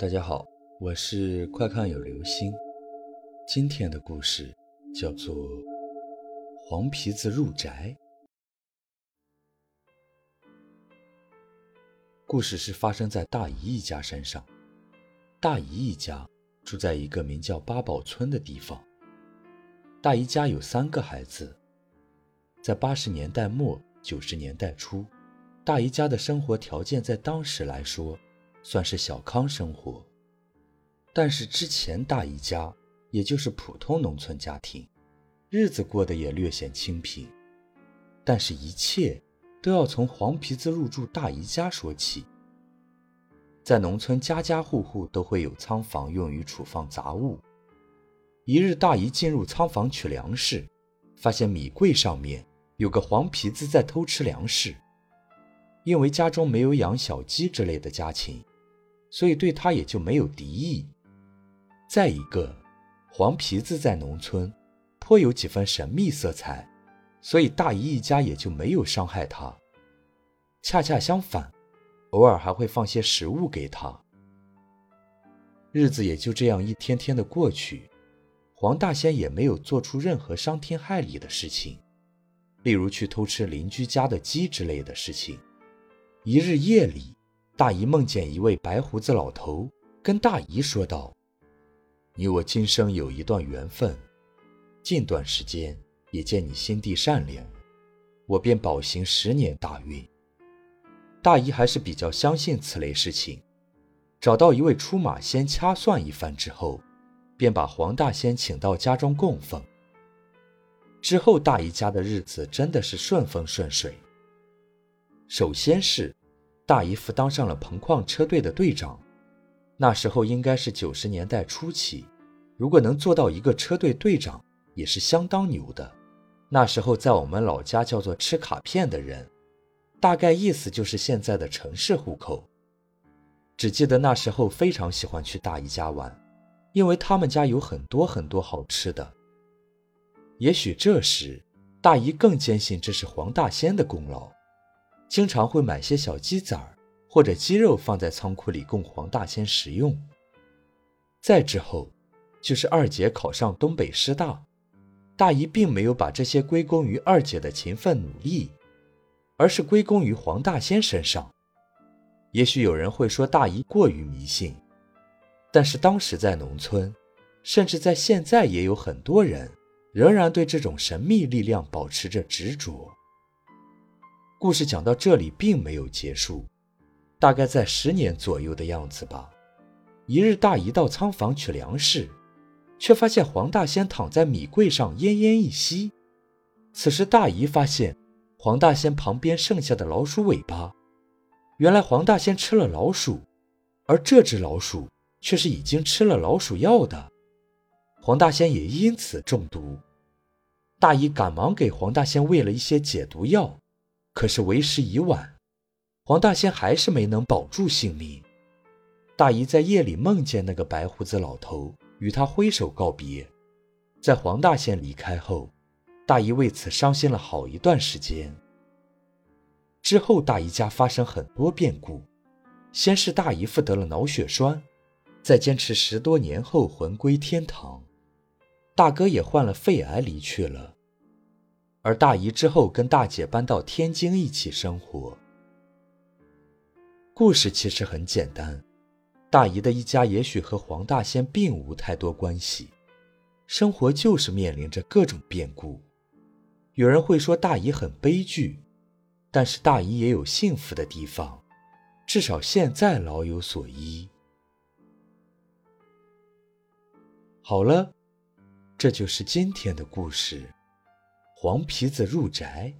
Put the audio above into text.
大家好，我是快看有流星。今天的故事叫做《黄皮子入宅》。故事是发生在大姨一家身上。大姨一家住在一个名叫八宝村的地方。大姨家有三个孩子。在八十年代末九十年代初，大姨家的生活条件在当时来说。算是小康生活，但是之前大姨家也就是普通农村家庭，日子过得也略显清贫。但是，一切都要从黄皮子入住大姨家说起。在农村，家家户户都会有仓房用于储放杂物。一日，大姨进入仓房取粮食，发现米柜上面有个黄皮子在偷吃粮食。因为家中没有养小鸡之类的家禽。所以对他也就没有敌意。再一个，黄皮子在农村颇有几分神秘色彩，所以大姨一家也就没有伤害他。恰恰相反，偶尔还会放些食物给他。日子也就这样一天天的过去，黄大仙也没有做出任何伤天害理的事情，例如去偷吃邻居家的鸡之类的事情。一日夜里。大姨梦见一位白胡子老头，跟大姨说道：“你我今生有一段缘分，近段时间也见你心地善良，我便保行十年大运。”大姨还是比较相信此类事情，找到一位出马仙掐算一番之后，便把黄大仙请到家中供奉。之后，大姨家的日子真的是顺风顺水。首先是。大姨夫当上了棚矿车队的队长，那时候应该是九十年代初期，如果能做到一个车队队长，也是相当牛的。那时候在我们老家叫做吃卡片的人，大概意思就是现在的城市户口。只记得那时候非常喜欢去大姨家玩，因为他们家有很多很多好吃的。也许这时大姨更坚信这是黄大仙的功劳。经常会买些小鸡仔儿或者鸡肉放在仓库里供黄大仙食用。再之后，就是二姐考上东北师大，大姨并没有把这些归功于二姐的勤奋努力，而是归功于黄大仙身上。也许有人会说大姨过于迷信，但是当时在农村，甚至在现在，也有很多人仍然对这种神秘力量保持着执着。故事讲到这里并没有结束，大概在十年左右的样子吧。一日，大姨到仓房取粮食，却发现黄大仙躺在米柜上奄奄一息。此时，大姨发现黄大仙旁边剩下的老鼠尾巴，原来黄大仙吃了老鼠，而这只老鼠却是已经吃了老鼠药的，黄大仙也因此中毒。大姨赶忙给黄大仙喂了一些解毒药。可是为时已晚，黄大仙还是没能保住性命。大姨在夜里梦见那个白胡子老头与他挥手告别，在黄大仙离开后，大姨为此伤心了好一段时间。之后，大姨家发生很多变故，先是大姨夫得了脑血栓，在坚持十多年后魂归天堂，大哥也患了肺癌离去了。而大姨之后跟大姐搬到天津一起生活。故事其实很简单，大姨的一家也许和黄大仙并无太多关系，生活就是面临着各种变故。有人会说大姨很悲剧，但是大姨也有幸福的地方，至少现在老有所依。好了，这就是今天的故事。黄皮子入宅。